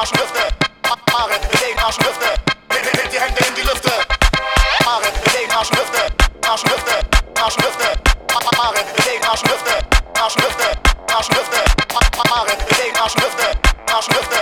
Arschlüfte. Haare, bewegen Arschlüfte. Nehmt die Hände in die Lüfte. Haare, bewegen Arschlüfte. Arschlüfte. Arschlüfte. Haare, bewegen Arschlüfte. Arschlüfte. Arschlüfte. Haare, bewegen Arschlüfte. Arschlüfte.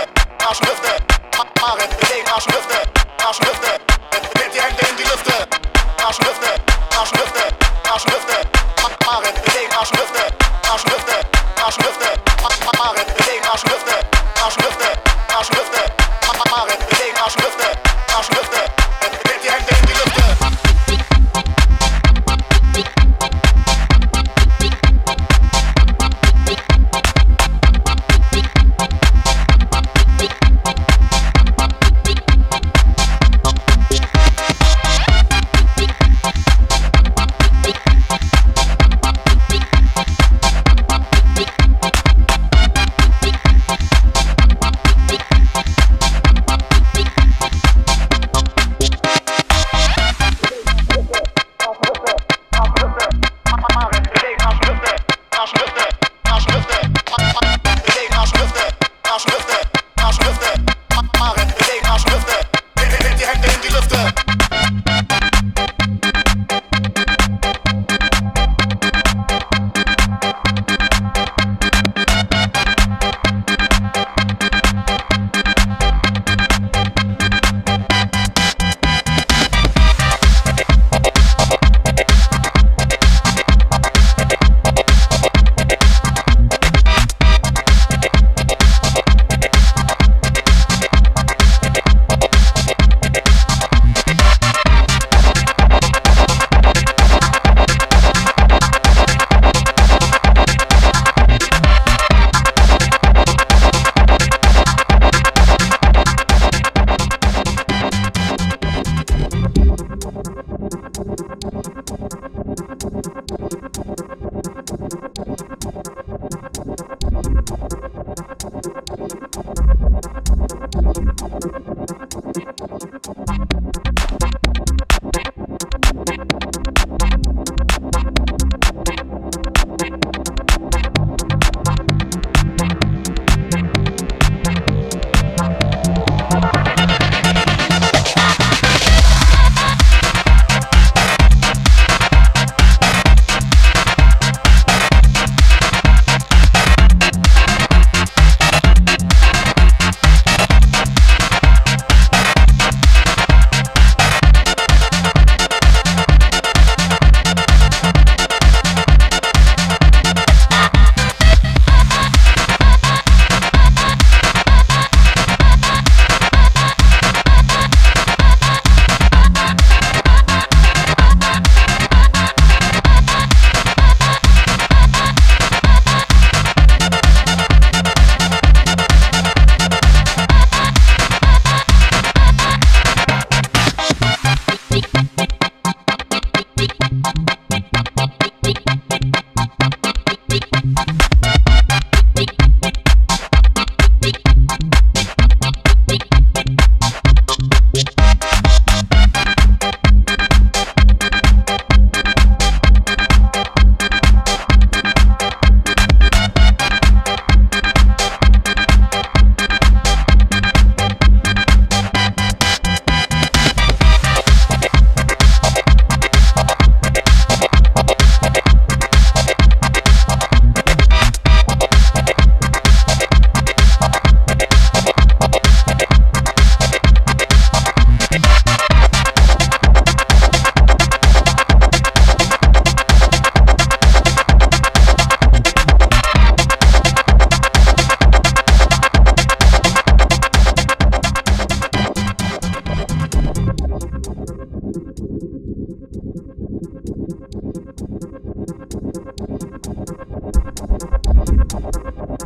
あ。